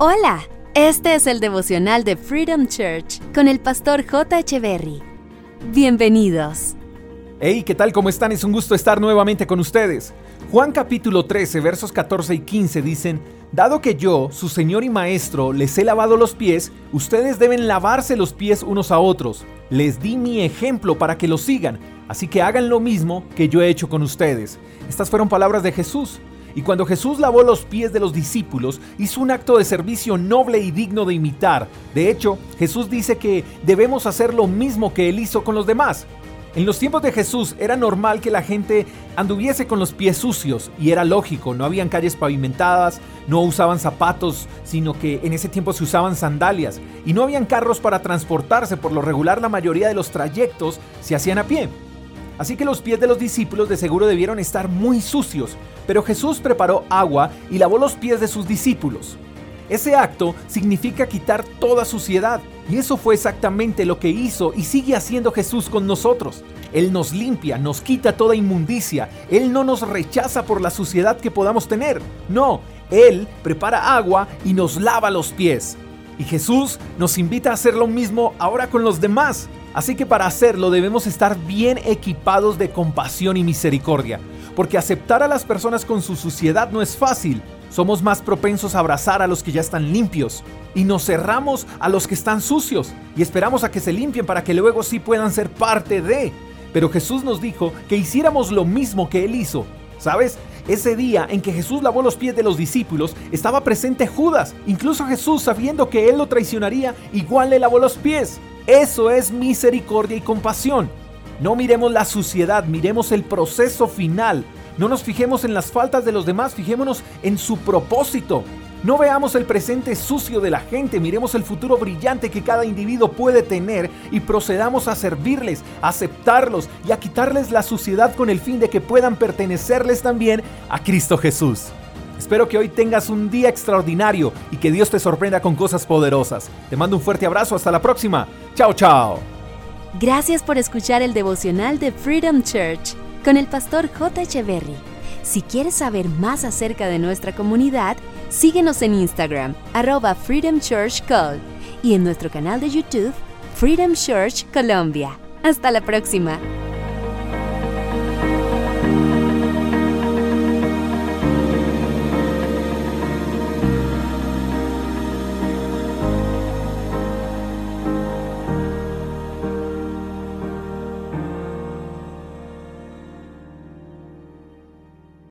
Hola, este es el devocional de Freedom Church con el pastor J. Echeverry. Bienvenidos. Hey, ¿qué tal? ¿Cómo están? Es un gusto estar nuevamente con ustedes. Juan capítulo 13, versos 14 y 15 dicen, Dado que yo, su Señor y Maestro, les he lavado los pies, ustedes deben lavarse los pies unos a otros. Les di mi ejemplo para que lo sigan, así que hagan lo mismo que yo he hecho con ustedes. Estas fueron palabras de Jesús. Y cuando Jesús lavó los pies de los discípulos, hizo un acto de servicio noble y digno de imitar. De hecho, Jesús dice que debemos hacer lo mismo que Él hizo con los demás. En los tiempos de Jesús era normal que la gente anduviese con los pies sucios y era lógico, no habían calles pavimentadas, no usaban zapatos, sino que en ese tiempo se usaban sandalias y no habían carros para transportarse, por lo regular la mayoría de los trayectos se hacían a pie. Así que los pies de los discípulos de seguro debieron estar muy sucios, pero Jesús preparó agua y lavó los pies de sus discípulos. Ese acto significa quitar toda suciedad, y eso fue exactamente lo que hizo y sigue haciendo Jesús con nosotros. Él nos limpia, nos quita toda inmundicia, Él no nos rechaza por la suciedad que podamos tener, no, Él prepara agua y nos lava los pies. Y Jesús nos invita a hacer lo mismo ahora con los demás. Así que para hacerlo debemos estar bien equipados de compasión y misericordia, porque aceptar a las personas con su suciedad no es fácil. Somos más propensos a abrazar a los que ya están limpios y nos cerramos a los que están sucios y esperamos a que se limpien para que luego sí puedan ser parte de. Pero Jesús nos dijo que hiciéramos lo mismo que Él hizo. ¿Sabes? Ese día en que Jesús lavó los pies de los discípulos, estaba presente Judas. Incluso Jesús, sabiendo que Él lo traicionaría, igual le lavó los pies. Eso es misericordia y compasión. No miremos la suciedad, miremos el proceso final. No nos fijemos en las faltas de los demás, fijémonos en su propósito. No veamos el presente sucio de la gente, miremos el futuro brillante que cada individuo puede tener y procedamos a servirles, a aceptarlos y a quitarles la suciedad con el fin de que puedan pertenecerles también a Cristo Jesús. Espero que hoy tengas un día extraordinario y que Dios te sorprenda con cosas poderosas. Te mando un fuerte abrazo, hasta la próxima. Chao, chao. Gracias por escuchar el devocional de Freedom Church con el pastor J. Echeverry. Si quieres saber más acerca de nuestra comunidad, síguenos en Instagram, arroba Freedom Church Call, y en nuestro canal de YouTube, Freedom Church Colombia. Hasta la próxima.